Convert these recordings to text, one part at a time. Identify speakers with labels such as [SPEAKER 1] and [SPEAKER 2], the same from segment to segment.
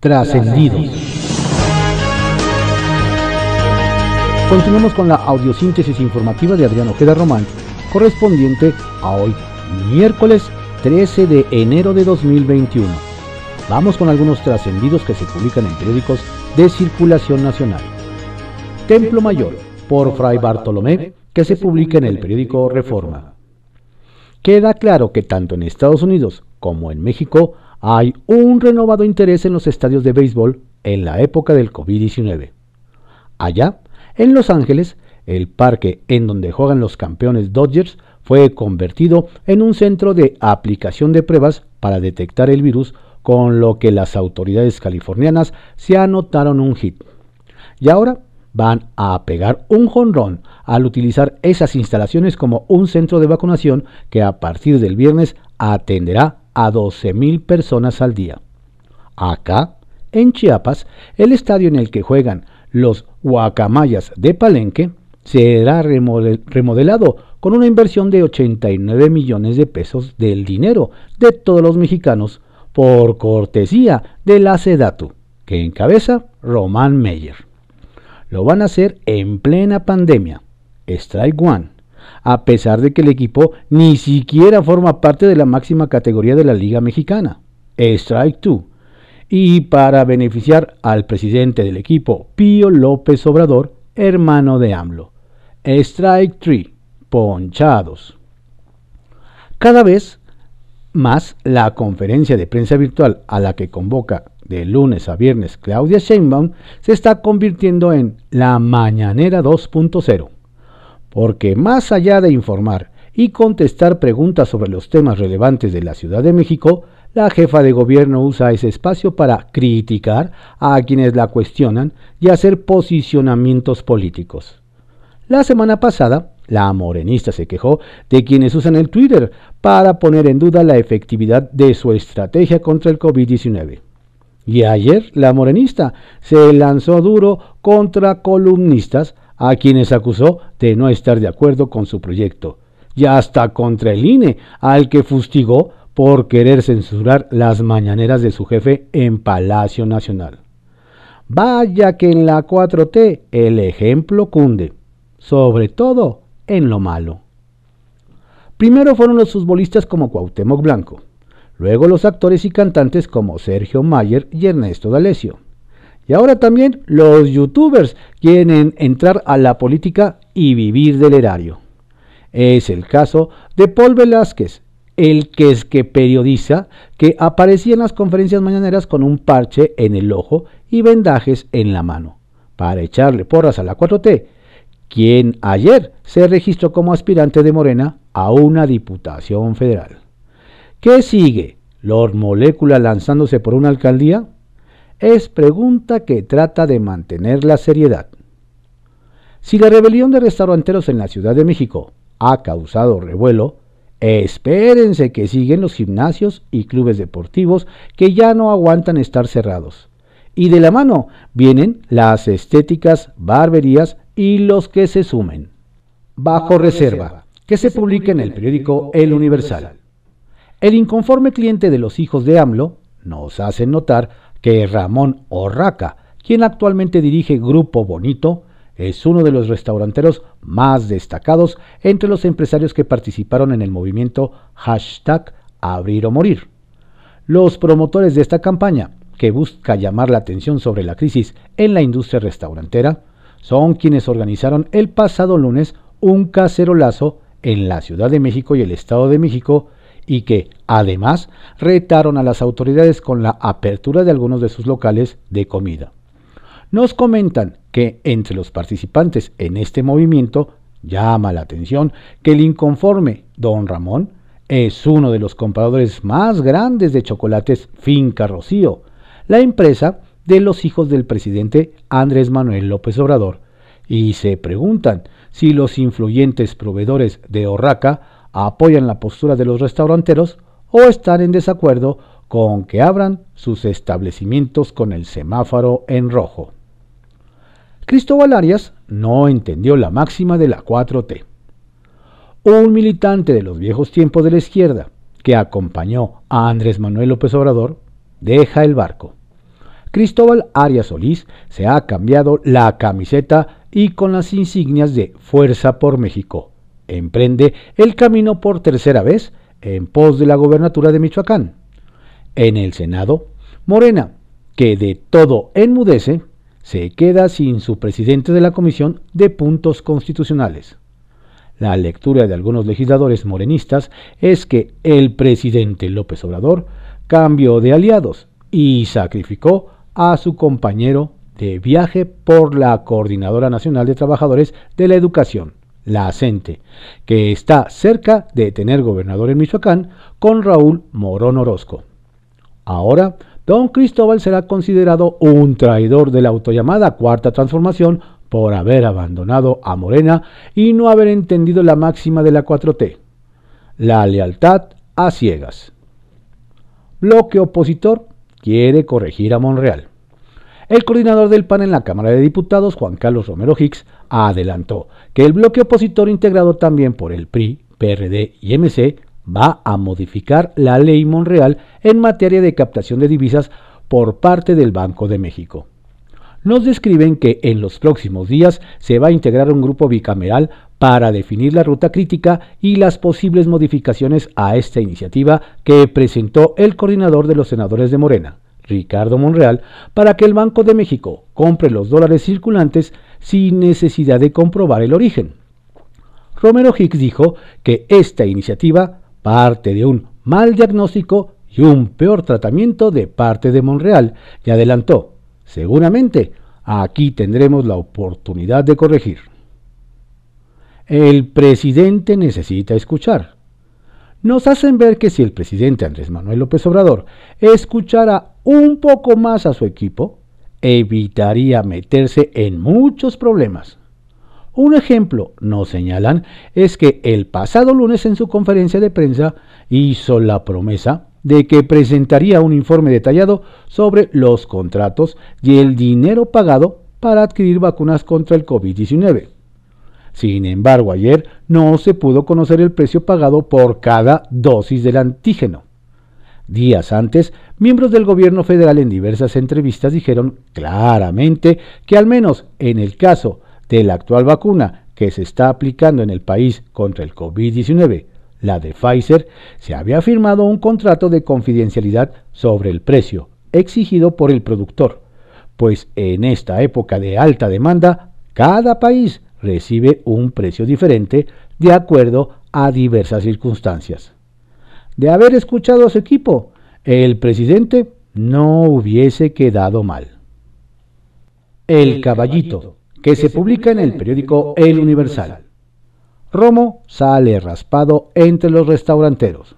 [SPEAKER 1] Trascendidos. Continuamos con la audiosíntesis informativa de Adriano Ojeda Román, correspondiente a hoy, miércoles 13 de enero de 2021. Vamos con algunos trascendidos que se publican en periódicos de circulación nacional. Templo Mayor, por Fray Bartolomé, que se publica en el periódico Reforma. Queda claro que tanto en Estados Unidos como en México hay un renovado interés en los estadios de béisbol en la época del COVID-19. Allá, en Los Ángeles, el parque en donde juegan los campeones Dodgers fue convertido en un centro de aplicación de pruebas para detectar el virus, con lo que las autoridades californianas se anotaron un hit. Y ahora van a pegar un jonrón al utilizar esas instalaciones como un centro de vacunación que a partir del viernes atenderá a 12.000 personas al día. Acá, en Chiapas, el estadio en el que juegan los Guacamayas de Palenque será remodelado con una inversión de 89 millones de pesos del dinero de todos los mexicanos por cortesía de la SEDATU, que encabeza Román Meyer lo van a hacer en plena pandemia. Strike One. A pesar de que el equipo ni siquiera forma parte de la máxima categoría de la Liga Mexicana. Strike 2. Y para beneficiar al presidente del equipo, Pío López Obrador, hermano de AMLO. Strike 3. Ponchados. Cada vez más la conferencia de prensa virtual a la que convoca de lunes a viernes Claudia Sheinbaum se está convirtiendo en la Mañanera 2.0, porque más allá de informar y contestar preguntas sobre los temas relevantes de la Ciudad de México, la jefa de gobierno usa ese espacio para criticar a quienes la cuestionan y hacer posicionamientos políticos. La semana pasada, la morenista se quejó de quienes usan el Twitter para poner en duda la efectividad de su estrategia contra el COVID-19. Y ayer la morenista se lanzó duro contra columnistas a quienes acusó de no estar de acuerdo con su proyecto, y hasta contra el INE, al que fustigó por querer censurar las mañaneras de su jefe en Palacio Nacional. Vaya que en la 4T el ejemplo cunde, sobre todo en lo malo. Primero fueron los futbolistas como Cuauhtémoc Blanco, luego los actores y cantantes como Sergio Mayer y Ernesto D'Alessio. Y ahora también los youtubers quieren entrar a la política y vivir del erario. Es el caso de Paul Velázquez, el que es que periodiza que aparecía en las conferencias mañaneras con un parche en el ojo y vendajes en la mano, para echarle porras a la 4T, quien ayer se registró como aspirante de Morena a una diputación federal. ¿Qué sigue? ¿Lord Molécula lanzándose por una alcaldía? Es pregunta que trata de mantener la seriedad. Si la rebelión de restauranteros en la Ciudad de México ha causado revuelo, espérense que siguen los gimnasios y clubes deportivos que ya no aguantan estar cerrados. Y de la mano vienen las estéticas, barberías y los que se sumen. Bajo reserva, que se publica en el periódico El Universal. El inconforme cliente de los hijos de AMLO nos hace notar que Ramón Orraca, quien actualmente dirige Grupo Bonito, es uno de los restauranteros más destacados entre los empresarios que participaron en el movimiento hashtag Abrir o Morir. Los promotores de esta campaña, que busca llamar la atención sobre la crisis en la industria restaurantera, son quienes organizaron el pasado lunes un cacerolazo en la Ciudad de México y el Estado de México y que, además, retaron a las autoridades con la apertura de algunos de sus locales de comida. Nos comentan que entre los participantes en este movimiento llama la atención que el inconforme don Ramón es uno de los compradores más grandes de chocolates Finca Rocío, la empresa de los hijos del presidente Andrés Manuel López Obrador, y se preguntan si los influyentes proveedores de Orraca apoyan la postura de los restauranteros o están en desacuerdo con que abran sus establecimientos con el semáforo en rojo. Cristóbal Arias no entendió la máxima de la 4T. Un militante de los viejos tiempos de la izquierda que acompañó a Andrés Manuel López Obrador deja el barco. Cristóbal Arias Solís se ha cambiado la camiseta y con las insignias de Fuerza por México. Emprende el camino por tercera vez en pos de la gobernatura de Michoacán. En el Senado, Morena, que de todo enmudece, se queda sin su presidente de la Comisión de Puntos Constitucionales. La lectura de algunos legisladores morenistas es que el presidente López Obrador cambió de aliados y sacrificó a su compañero de viaje por la Coordinadora Nacional de Trabajadores de la Educación, la ACENTE, que está cerca de tener gobernador en Michoacán con Raúl Morón Orozco. Ahora, don Cristóbal será considerado un traidor de la autollamada Cuarta Transformación por haber abandonado a Morena y no haber entendido la máxima de la 4T, la lealtad a ciegas. Bloque opositor quiere corregir a Monreal. El coordinador del PAN en la Cámara de Diputados, Juan Carlos Romero Hicks, adelantó que el bloque opositor integrado también por el PRI, PRD y MC va a modificar la ley Monreal en materia de captación de divisas por parte del Banco de México. Nos describen que en los próximos días se va a integrar un grupo bicameral para definir la ruta crítica y las posibles modificaciones a esta iniciativa que presentó el coordinador de los senadores de Morena, Ricardo Monreal, para que el Banco de México compre los dólares circulantes sin necesidad de comprobar el origen. Romero Hicks dijo que esta iniciativa parte de un mal diagnóstico y un peor tratamiento de parte de Monreal y adelantó, seguramente, aquí tendremos la oportunidad de corregir. El presidente necesita escuchar nos hacen ver que si el presidente Andrés Manuel López Obrador escuchara un poco más a su equipo, evitaría meterse en muchos problemas. Un ejemplo, nos señalan, es que el pasado lunes en su conferencia de prensa hizo la promesa de que presentaría un informe detallado sobre los contratos y el dinero pagado para adquirir vacunas contra el COVID-19. Sin embargo, ayer no se pudo conocer el precio pagado por cada dosis del antígeno. Días antes, miembros del gobierno federal en diversas entrevistas dijeron claramente que al menos en el caso de la actual vacuna que se está aplicando en el país contra el COVID-19, la de Pfizer, se había firmado un contrato de confidencialidad sobre el precio exigido por el productor, pues en esta época de alta demanda, cada país recibe un precio diferente de acuerdo a diversas circunstancias. De haber escuchado a su equipo, el presidente no hubiese quedado mal. El caballito, que se publica en el periódico El Universal. Romo sale raspado entre los restauranteros.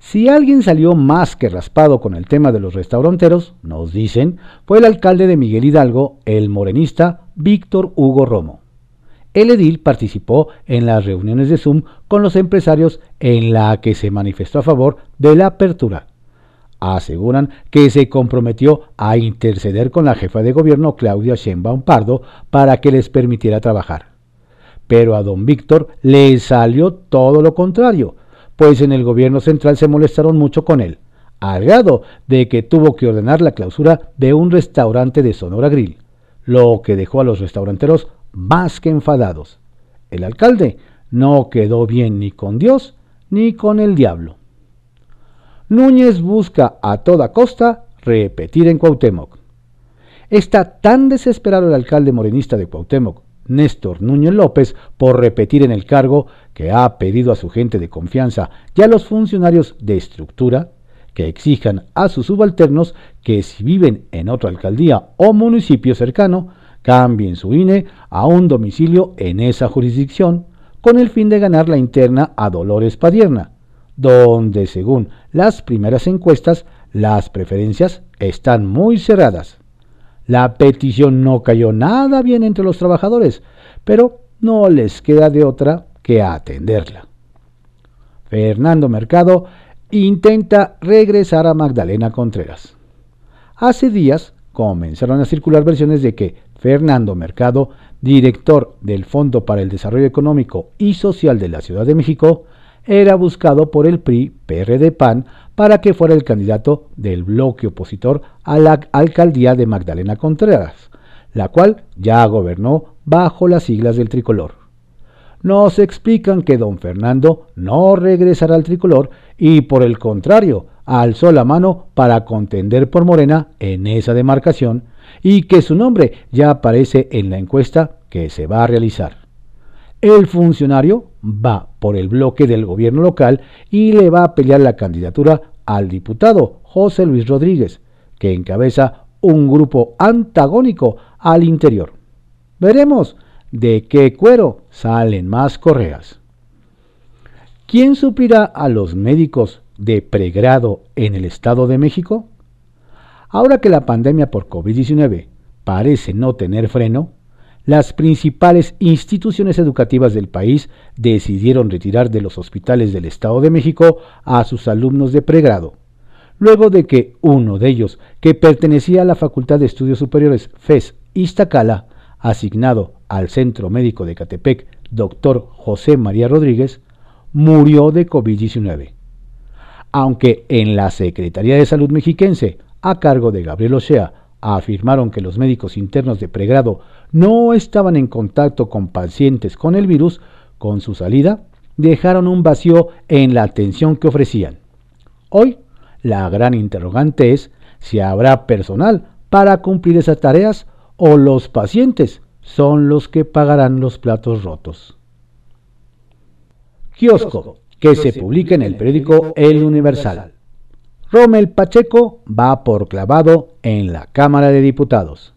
[SPEAKER 1] Si alguien salió más que raspado con el tema de los restauranteros, nos dicen, fue el alcalde de Miguel Hidalgo, el morenista Víctor Hugo Romo. El edil participó en las reuniones de Zoom con los empresarios en la que se manifestó a favor de la apertura. Aseguran que se comprometió a interceder con la jefa de gobierno Claudia Sheinbaum Pardo para que les permitiera trabajar. Pero a don Víctor le salió todo lo contrario, pues en el gobierno central se molestaron mucho con él, al grado de que tuvo que ordenar la clausura de un restaurante de Sonora Grill, lo que dejó a los restauranteros más que enfadados. El alcalde no quedó bien ni con Dios ni con el diablo. Núñez busca a toda costa repetir en Cuauhtémoc. Está tan desesperado el alcalde morenista de Cuauhtémoc, Néstor Núñez López, por repetir en el cargo que ha pedido a su gente de confianza y a los funcionarios de estructura que exijan a sus subalternos que si viven en otra alcaldía o municipio cercano, cambien su INE a un domicilio en esa jurisdicción con el fin de ganar la interna a Dolores Padierna, donde según las primeras encuestas las preferencias están muy cerradas. La petición no cayó nada bien entre los trabajadores, pero no les queda de otra que atenderla. Fernando Mercado intenta regresar a Magdalena Contreras. Hace días comenzaron a circular versiones de que Fernando Mercado, director del Fondo para el Desarrollo Económico y Social de la Ciudad de México, era buscado por el PRI PRD PAN para que fuera el candidato del bloque opositor a la alcaldía de Magdalena Contreras, la cual ya gobernó bajo las siglas del tricolor. Nos explican que don Fernando no regresará al tricolor y por el contrario, alzó la mano para contender por Morena en esa demarcación y que su nombre ya aparece en la encuesta que se va a realizar. El funcionario va por el bloque del gobierno local y le va a pelear la candidatura al diputado José Luis Rodríguez, que encabeza un grupo antagónico al interior. Veremos de qué cuero salen más correas. ¿Quién suplirá a los médicos de pregrado en el Estado de México? Ahora que la pandemia por COVID-19 parece no tener freno, las principales instituciones educativas del país decidieron retirar de los hospitales del Estado de México a sus alumnos de pregrado, luego de que uno de ellos, que pertenecía a la Facultad de Estudios Superiores FES Iztacala, asignado al Centro Médico de Catepec, doctor José María Rodríguez, murió de COVID-19. Aunque en la Secretaría de Salud mexiquense, a cargo de Gabriel Ochea, afirmaron que los médicos internos de pregrado no estaban en contacto con pacientes con el virus, con su salida dejaron un vacío en la atención que ofrecían. Hoy, la gran interrogante es si habrá personal para cumplir esas tareas o los pacientes son los que pagarán los platos rotos. Kiosco, que se publica en el periódico El Universal. Rommel Pacheco va por clavado en la Cámara de Diputados.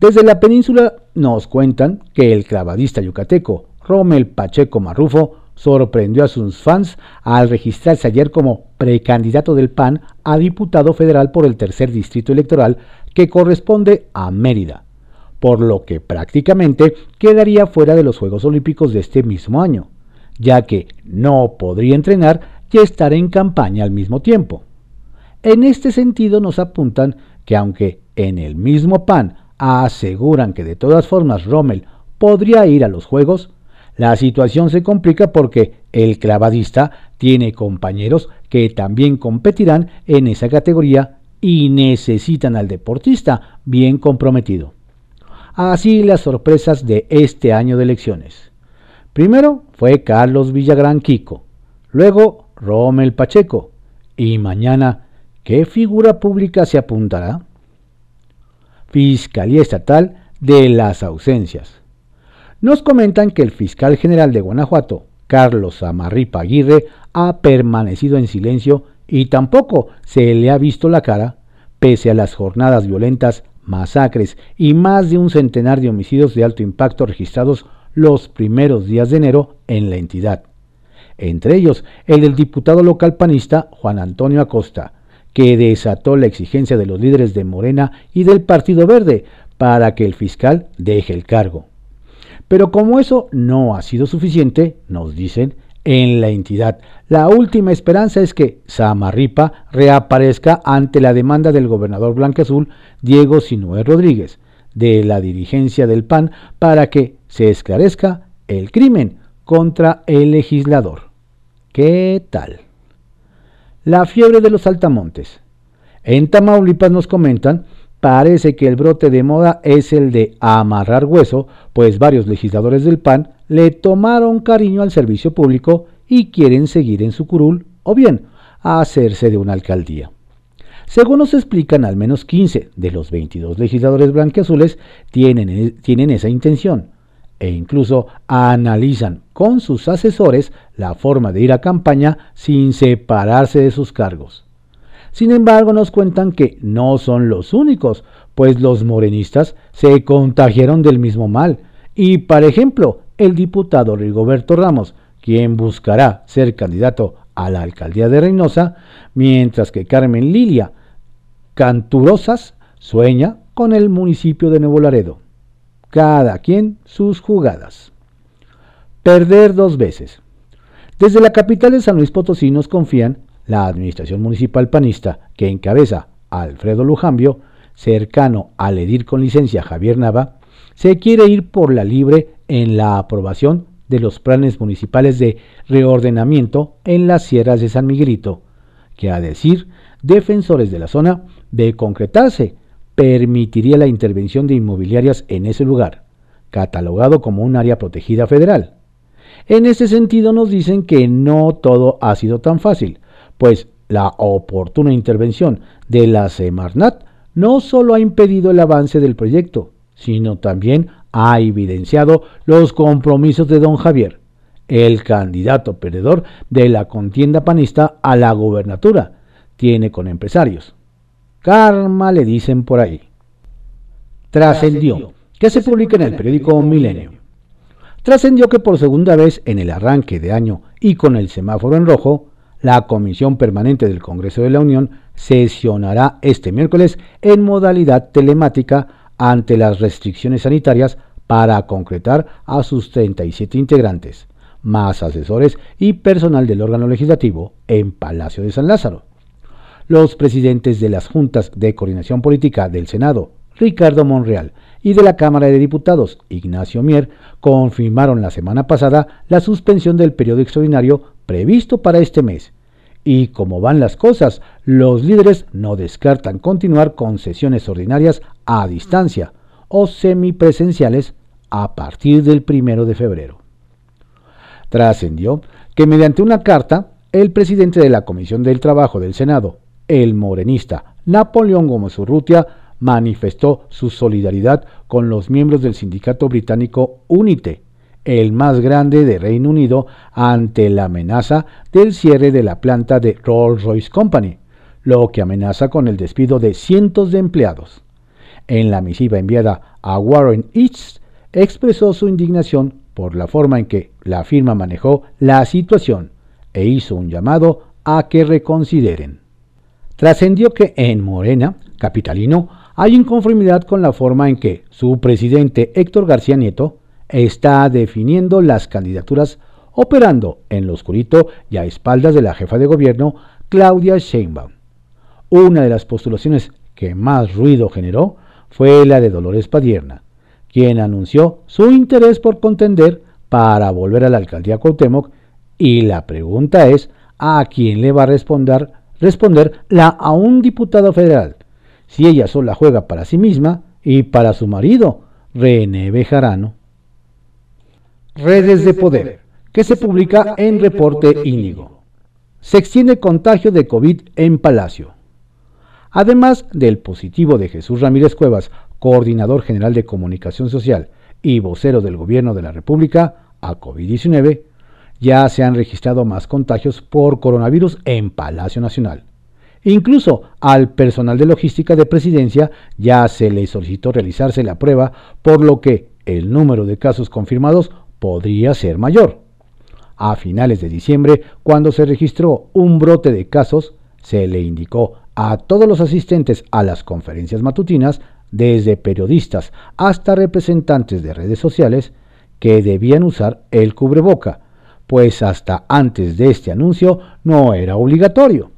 [SPEAKER 1] Desde la península nos cuentan que el clavadista yucateco Rommel Pacheco Marrufo sorprendió a sus fans al registrarse ayer como precandidato del PAN a diputado federal por el tercer distrito electoral que corresponde a Mérida, por lo que prácticamente quedaría fuera de los Juegos Olímpicos de este mismo año, ya que no podría entrenar y estar en campaña al mismo tiempo. En este sentido nos apuntan que aunque en el mismo PAN aseguran que de todas formas Rommel podría ir a los Juegos, la situación se complica porque el clavadista tiene compañeros que también competirán en esa categoría y necesitan al deportista bien comprometido. Así las sorpresas de este año de elecciones. Primero fue Carlos Villagrán Kiko, luego Rommel Pacheco y mañana ¿Qué figura pública se apuntará? Fiscalía Estatal de las ausencias. Nos comentan que el fiscal general de Guanajuato, Carlos Amarripa Aguirre, ha permanecido en silencio y tampoco se le ha visto la cara, pese a las jornadas violentas, masacres y más de un centenar de homicidios de alto impacto registrados los primeros días de enero en la entidad. Entre ellos, el del diputado local panista Juan Antonio Acosta, que desató la exigencia de los líderes de Morena y del Partido Verde para que el fiscal deje el cargo. Pero como eso no ha sido suficiente, nos dicen, en la entidad, la última esperanza es que Samarripa reaparezca ante la demanda del gobernador blanqueazul Diego Sinué Rodríguez, de la dirigencia del PAN, para que se esclarezca el crimen contra el legislador. ¿Qué tal? La fiebre de los altamontes. En Tamaulipas nos comentan, parece que el brote de moda es el de amarrar hueso, pues varios legisladores del PAN le tomaron cariño al servicio público y quieren seguir en su curul o bien hacerse de una alcaldía. Según nos explican, al menos 15 de los 22 legisladores blanqueazules tienen, tienen esa intención e incluso analizan con sus asesores la forma de ir a campaña sin separarse de sus cargos. Sin embargo, nos cuentan que no son los únicos, pues los morenistas se contagiaron del mismo mal. Y, por ejemplo, el diputado Rigoberto Ramos, quien buscará ser candidato a la alcaldía de Reynosa, mientras que Carmen Lilia Canturosas sueña con el municipio de Nuevo Laredo cada quien sus jugadas. Perder dos veces. Desde la capital de San Luis Potosí nos confían la administración municipal panista que encabeza Alfredo Lujambio, cercano al edil con licencia Javier Nava, se quiere ir por la libre en la aprobación de los planes municipales de reordenamiento en las sierras de San Miguelito, que a decir defensores de la zona, de concretarse, permitiría la intervención de inmobiliarias en ese lugar, catalogado como un área protegida federal. En ese sentido nos dicen que no todo ha sido tan fácil, pues la oportuna intervención de la Semarnat no solo ha impedido el avance del proyecto, sino también ha evidenciado los compromisos de don Javier, el candidato perdedor de la contienda panista a la gobernatura, tiene con empresarios. Karma le dicen por ahí. Trascendió, que se publica en el periódico Milenio. Trascendió que por segunda vez en el arranque de año y con el semáforo en rojo, la Comisión Permanente del Congreso de la Unión sesionará este miércoles en modalidad telemática ante las restricciones sanitarias para concretar a sus 37 integrantes, más asesores y personal del órgano legislativo en Palacio de San Lázaro. Los presidentes de las juntas de coordinación política del Senado, Ricardo Monreal, y de la Cámara de Diputados, Ignacio Mier, confirmaron la semana pasada la suspensión del periodo extraordinario previsto para este mes. Y como van las cosas, los líderes no descartan continuar con sesiones ordinarias a distancia o semipresenciales a partir del primero de febrero. Trascendió que mediante una carta, el presidente de la Comisión del Trabajo del Senado, el morenista Napoleón Gómez Urrutia, manifestó su solidaridad con los miembros del sindicato británico UNITE, el más grande de Reino Unido, ante la amenaza del cierre de la planta de Rolls-Royce Company, lo que amenaza con el despido de cientos de empleados. En la misiva enviada a Warren East, expresó su indignación por la forma en que la firma manejó la situación e hizo un llamado a que reconsideren. Trascendió que en Morena, capitalino, hay inconformidad con la forma en que su presidente Héctor García Nieto está definiendo las candidaturas operando en lo oscurito y a espaldas de la jefa de gobierno Claudia Sheinbaum. Una de las postulaciones que más ruido generó fue la de Dolores Padierna, quien anunció su interés por contender para volver a la alcaldía Cuauhtémoc y la pregunta es a quién le va a responder, responder la a un diputado federal si ella sola juega para sí misma y para su marido, René Bejarano. Redes de Poder, que se publica en Reporte Íñigo. Se extiende contagio de COVID en Palacio. Además del positivo de Jesús Ramírez Cuevas, coordinador general de comunicación social y vocero del Gobierno de la República, a COVID-19, ya se han registrado más contagios por coronavirus en Palacio Nacional. Incluso al personal de logística de presidencia ya se le solicitó realizarse la prueba, por lo que el número de casos confirmados podría ser mayor. A finales de diciembre, cuando se registró un brote de casos, se le indicó a todos los asistentes a las conferencias matutinas, desde periodistas hasta representantes de redes sociales, que debían usar el cubreboca, pues hasta antes de este anuncio no era obligatorio.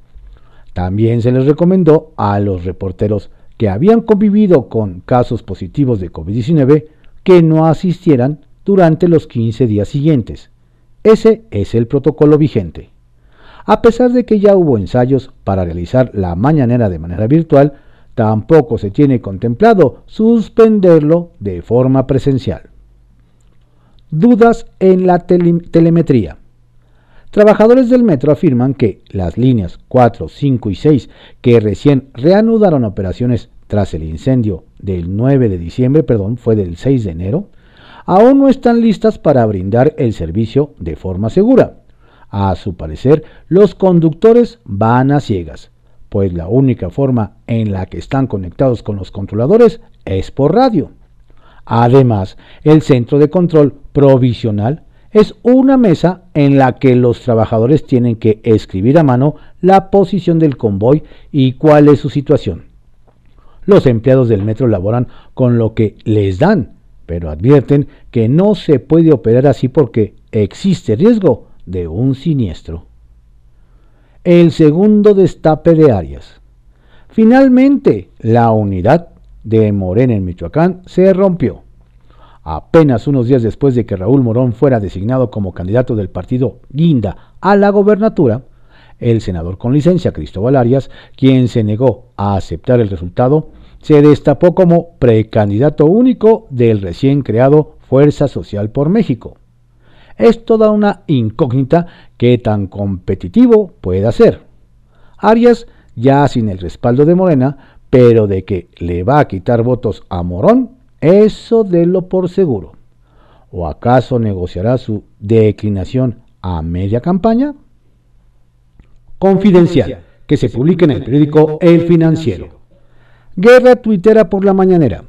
[SPEAKER 1] También se les recomendó a los reporteros que habían convivido con casos positivos de COVID-19 que no asistieran durante los 15 días siguientes. Ese es el protocolo vigente. A pesar de que ya hubo ensayos para realizar la mañanera de manera virtual, tampoco se tiene contemplado suspenderlo de forma presencial. Dudas en la telemetría. Trabajadores del metro afirman que las líneas 4, 5 y 6, que recién reanudaron operaciones tras el incendio del 9 de diciembre, perdón, fue del 6 de enero, aún no están listas para brindar el servicio de forma segura. A su parecer, los conductores van a ciegas, pues la única forma en la que están conectados con los controladores es por radio. Además, el centro de control provisional es una mesa en la que los trabajadores tienen que escribir a mano la posición del convoy y cuál es su situación. Los empleados del metro laboran con lo que les dan, pero advierten que no se puede operar así porque existe riesgo de un siniestro. El segundo destape de Arias. Finalmente, la unidad de Morena en Michoacán se rompió. apenas unos días después de que Raúl Morón fuera designado como candidato del partido Guinda a la gobernatura, el senador con licencia Cristóbal Arias, quien se negó a aceptar el resultado, se destapó como precandidato único del recién creado Fuerza Social por México. Es toda una incógnita que tan competitivo pueda ser. Arias, ya sin el respaldo de Morena, pero de que le va a quitar votos a Morón, eso lo por seguro. ¿O acaso negociará su declinación a media campaña? Confidencial, que se publique en el periódico El Financiero. Guerra tuitera por la mañanera.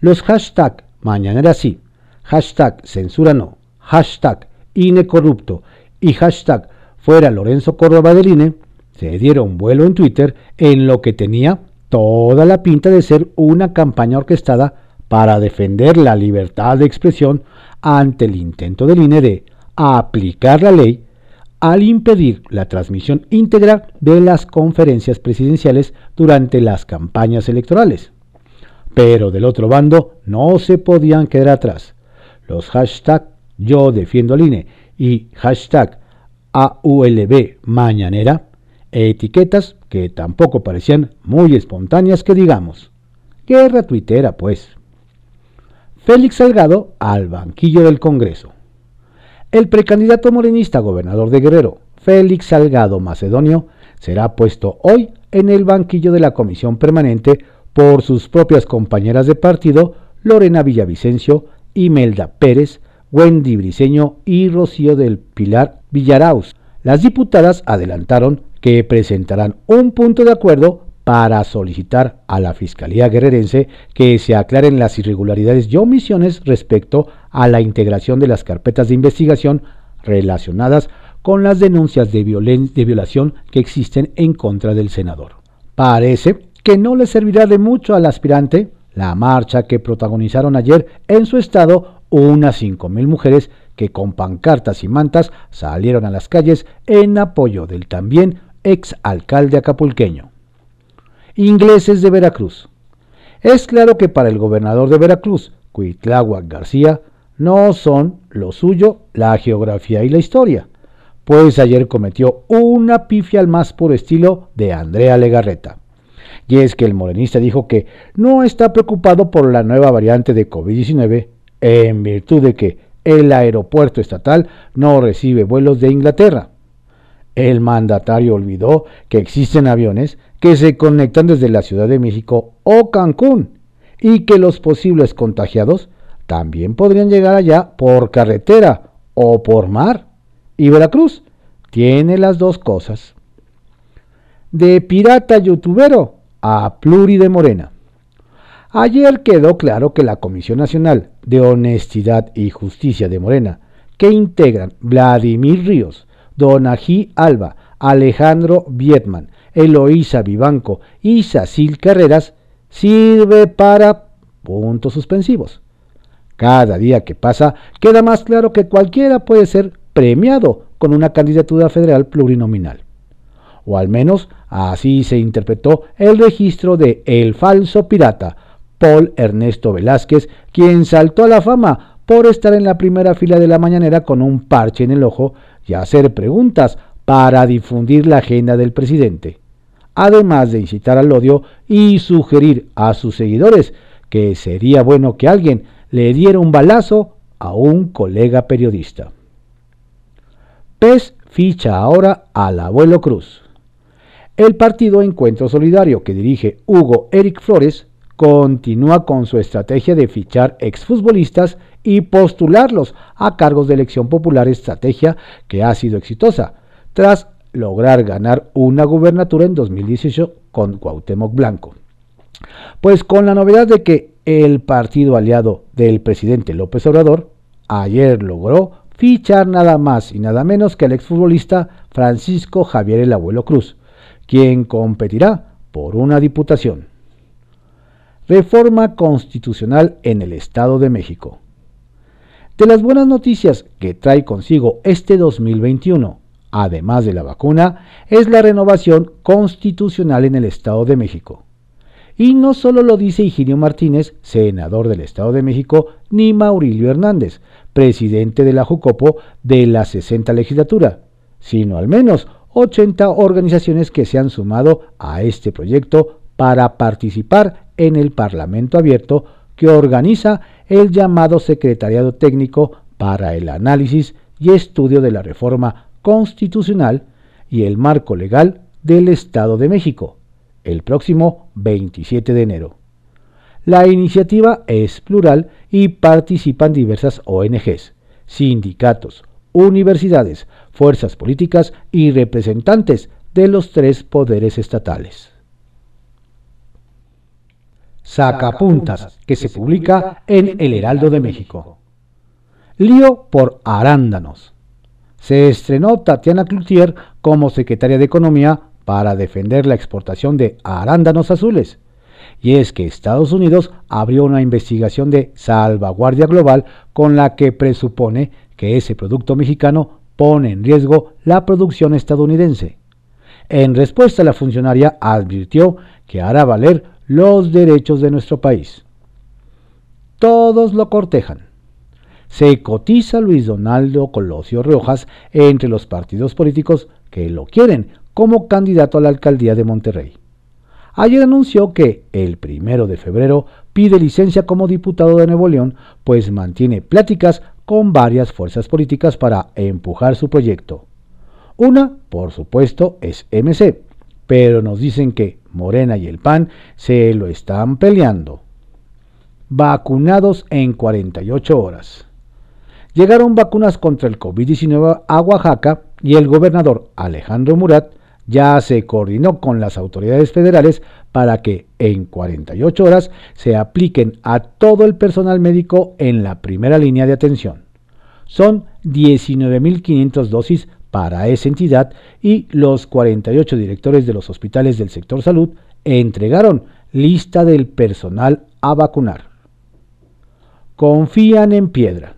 [SPEAKER 1] Los hashtag mañanera sí, hashtag censura no, hashtag INE corrupto y hashtag fuera Lorenzo Córdoba del INE se dieron vuelo en Twitter en lo que tenía toda la pinta de ser una campaña orquestada para defender la libertad de expresión ante el intento del INE de aplicar la ley al impedir la transmisión íntegra de las conferencias presidenciales durante las campañas electorales. Pero del otro bando no se podían quedar atrás. Los hashtag yo defiendo al INE y hashtag AULB mañanera, etiquetas que tampoco parecían muy espontáneas que digamos. Guerra tuitera, pues. Félix Salgado al banquillo del Congreso. El precandidato morenista gobernador de Guerrero, Félix Salgado Macedonio, será puesto hoy en el banquillo de la comisión permanente por sus propias compañeras de partido, Lorena Villavicencio, Imelda Pérez, Wendy Briceño y Rocío del Pilar Villaraus. Las diputadas adelantaron que presentarán un punto de acuerdo para solicitar a la Fiscalía guerrerense que se aclaren las irregularidades y omisiones respecto a la integración de las carpetas de investigación relacionadas con las denuncias de, de violación que existen en contra del senador. Parece que no le servirá de mucho al aspirante la marcha que protagonizaron ayer en su estado unas 5.000 mujeres que con pancartas y mantas salieron a las calles en apoyo del también ex alcalde acapulqueño ingleses de Veracruz. Es claro que para el gobernador de Veracruz, Cuitláhuac García, no son lo suyo la geografía y la historia, pues ayer cometió una pifia al más puro estilo de Andrea Legarreta. Y es que el morenista dijo que no está preocupado por la nueva variante de COVID-19 en virtud de que el aeropuerto estatal no recibe vuelos de Inglaterra. El mandatario olvidó que existen aviones que se conectan desde la Ciudad de México o Cancún y que los posibles contagiados también podrían llegar allá por carretera o por mar. Y Veracruz tiene las dos cosas. De pirata youtubero a pluri de morena. Ayer quedó claro que la Comisión Nacional de Honestidad y Justicia de Morena, que integran Vladimir Ríos, Donají Alba, Alejandro Vietman, Eloísa Vivanco y Sacil Carreras, sirve para puntos suspensivos. Cada día que pasa queda más claro que cualquiera puede ser premiado con una candidatura federal plurinominal. O al menos así se interpretó el registro de El Falso Pirata, Paul Ernesto Velázquez, quien saltó a la fama por estar en la primera fila de la mañanera con un parche en el ojo y hacer preguntas para difundir la agenda del presidente, además de incitar al odio y sugerir a sus seguidores que sería bueno que alguien le diera un balazo a un colega periodista. PES ficha ahora al abuelo Cruz. El partido Encuentro Solidario que dirige Hugo Eric Flores continúa con su estrategia de fichar exfutbolistas y postularlos a cargos de elección popular, estrategia que ha sido exitosa, tras lograr ganar una gubernatura en 2018 con Cuauhtémoc Blanco. Pues con la novedad de que el partido aliado del presidente López Obrador ayer logró fichar nada más y nada menos que al exfutbolista Francisco Javier el Abuelo Cruz, quien competirá por una diputación. Reforma constitucional en el Estado de México. De las buenas noticias que trae consigo este 2021, además de la vacuna, es la renovación constitucional en el Estado de México. Y no solo lo dice Higinio Martínez, senador del Estado de México, ni Maurilio Hernández, presidente de la Jucopo de la 60 legislatura, sino al menos 80 organizaciones que se han sumado a este proyecto para participar en el Parlamento Abierto que organiza el llamado Secretariado Técnico para el Análisis y Estudio de la Reforma Constitucional y el Marco Legal del Estado de México, el próximo 27 de enero. La iniciativa es plural y participan diversas ONGs, sindicatos, universidades, fuerzas políticas y representantes de los tres poderes estatales. Sacapuntas, que se publica en El Heraldo de México. Lío por arándanos. Se estrenó Tatiana Cloutier como secretaria de Economía para defender la exportación de arándanos azules. Y es que Estados Unidos abrió una investigación de salvaguardia global con la que presupone que ese producto mexicano pone en riesgo la producción estadounidense. En respuesta, la funcionaria advirtió que hará valer los derechos de nuestro país. Todos lo cortejan. Se cotiza Luis Donaldo Colosio Rojas entre los partidos políticos que lo quieren como candidato a la alcaldía de Monterrey. Ayer anunció que el primero de febrero pide licencia como diputado de Nuevo León, pues mantiene pláticas con varias fuerzas políticas para empujar su proyecto. Una, por supuesto, es MC, pero nos dicen que Morena y el PAN se lo están peleando. Vacunados en 48 horas. Llegaron vacunas contra el COVID-19 a Oaxaca y el gobernador Alejandro Murat ya se coordinó con las autoridades federales para que en 48 horas se apliquen a todo el personal médico en la primera línea de atención. Son 19.500 dosis para esa entidad y los 48 directores de los hospitales del sector salud entregaron lista del personal a vacunar. Confían en piedra.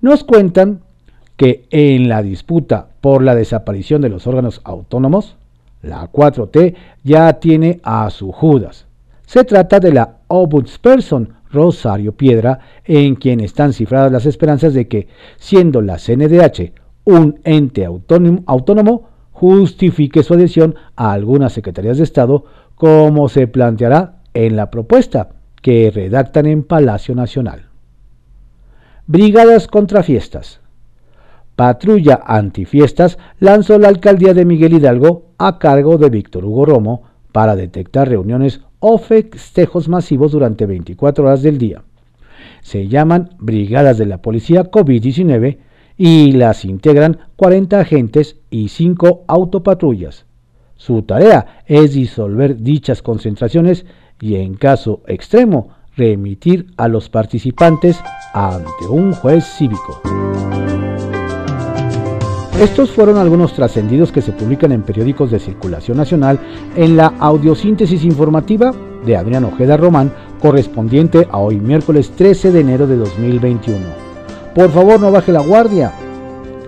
[SPEAKER 1] Nos cuentan que en la disputa por la desaparición de los órganos autónomos, la 4T ya tiene a su Judas. Se trata de la Ombudsperson Rosario Piedra, en quien están cifradas las esperanzas de que, siendo la CNDH un ente autónomo, justifique su adhesión a algunas secretarías de Estado, como se planteará en la propuesta que redactan en Palacio Nacional. Brigadas contra fiestas. Patrulla Antifiestas lanzó la alcaldía de Miguel Hidalgo a cargo de Víctor Hugo Romo para detectar reuniones o festejos masivos durante 24 horas del día. Se llaman Brigadas de la Policía COVID-19 y las integran 40 agentes y 5 autopatrullas. Su tarea es disolver dichas concentraciones y en caso extremo remitir a los participantes ante un juez cívico. Estos fueron algunos trascendidos que se publican en periódicos de circulación nacional en la audiosíntesis informativa de Adrián Ojeda Román, correspondiente a hoy miércoles 13 de enero de 2021. Por favor, no baje la guardia.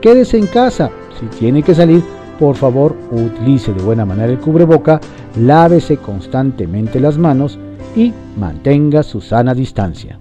[SPEAKER 1] Quédese en casa. Si tiene que salir, por favor, utilice de buena manera el cubreboca, lávese constantemente las manos y mantenga su sana distancia.